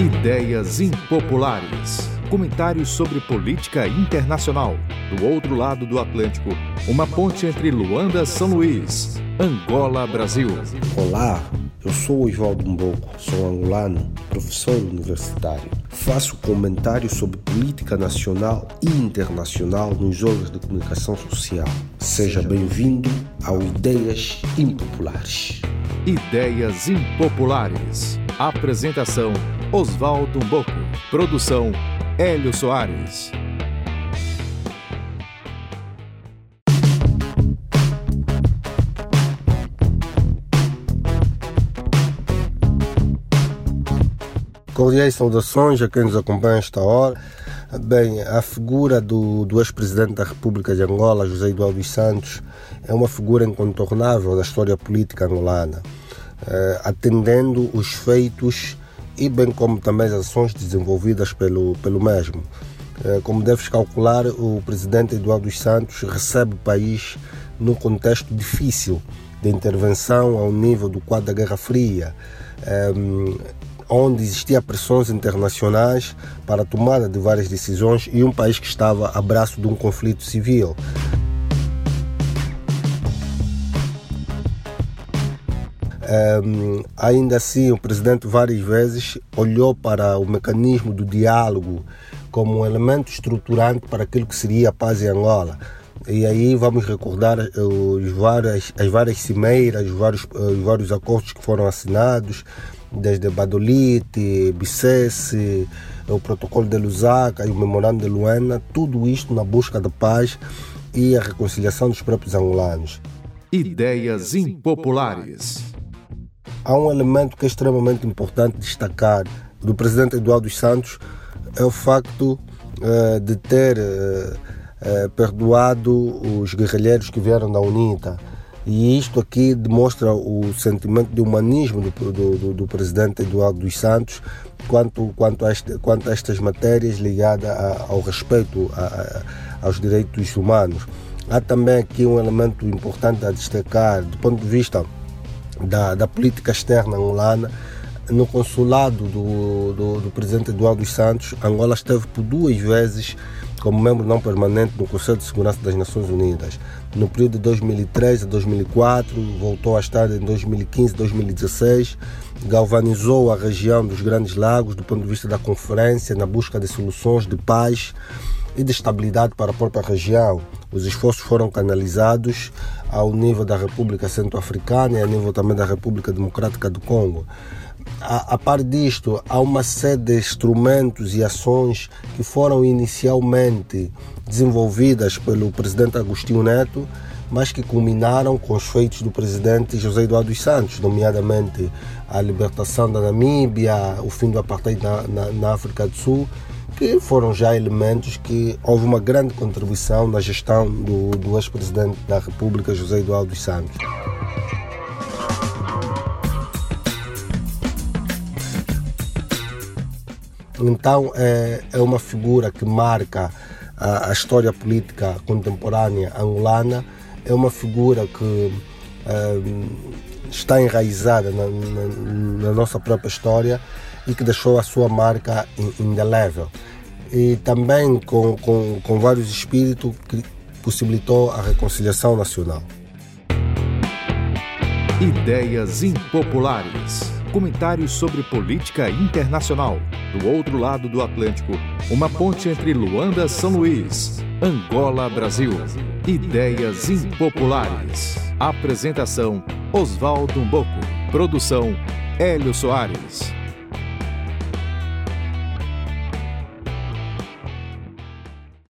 Ideias impopulares. Comentários sobre política internacional. Do outro lado do Atlântico, uma ponte entre Luanda, São Luís, Angola, Brasil. Olá, eu sou Oswaldo Mboco, sou angolano, professor universitário. Faço comentários sobre política nacional e internacional nos órgãos de comunicação social. Seja bem-vindo ao Ideias Impopulares. Ideias impopulares. Apresentação Oswaldo Mboco. Produção Hélio Soares. Cordiais saudações a quem nos acompanha esta hora. Bem, a figura do, do ex-presidente da República de Angola, José Eduardo dos Santos, é uma figura incontornável da história política angolana, eh, atendendo os feitos e bem como também as ações desenvolvidas pelo, pelo mesmo. Eh, como deves calcular, o presidente Eduardo dos Santos recebe o país num contexto difícil de intervenção ao nível do quadro da Guerra Fria, eh, onde existiam pressões internacionais para a tomada de várias decisões e um país que estava a braço de um conflito civil. Um, ainda assim, o presidente várias vezes olhou para o mecanismo do diálogo como um elemento estruturante para aquilo que seria a paz em Angola. E aí vamos recordar os várias, as várias cimeiras, os vários, os vários acordos que foram assinados, desde Badolite, Bicesse, o protocolo de Lusaka e o memorando de Luena, tudo isto na busca da paz e a reconciliação dos próprios angolanos. Ideias impopulares há um elemento que é extremamente importante destacar do presidente Eduardo Santos é o facto uh, de ter uh, uh, perdoado os guerrilheiros que vieram da UNITA. E isto aqui demonstra o sentimento de humanismo do, do, do presidente Eduardo dos Santos quanto, quanto, a, este, quanto a estas matérias ligadas a, ao respeito a, a, aos direitos humanos. Há também aqui um elemento importante a destacar do ponto de vista da, da política externa angolana. No consulado do, do, do presidente Eduardo dos Santos, Angola esteve por duas vezes como membro não permanente no Conselho de Segurança das Nações Unidas. No período de 2003 a 2004, voltou a estar em 2015 2016, galvanizou a região dos Grandes Lagos do ponto de vista da conferência na busca de soluções de paz e de estabilidade para a própria região. Os esforços foram canalizados ao nível da República Centro-Africana e ao nível também da República Democrática do Congo. A, a par disto, há uma série de instrumentos e ações que foram inicialmente desenvolvidas pelo presidente Agostinho Neto, mas que culminaram com os feitos do presidente José Eduardo Santos, nomeadamente a libertação da Namíbia, o fim do apartheid na, na, na África do Sul que foram já elementos que houve uma grande contribuição na gestão do, do ex-presidente da República, José Eduardo Santos. Então é, é uma figura que marca a, a, história política contemporânea angolana, é uma figura que é, está enraizada na, na, na nossa própria história e que deixou a sua marca indelével e também com, com, com vários espíritos que possibilitou a reconciliação nacional. Ideias impopulares. Comentários sobre política internacional. Do outro lado do Atlântico, uma ponte entre Luanda, São Luís, Angola, Brasil. Ideias impopulares. Apresentação: Oswaldo Mboco. Produção: Hélio Soares.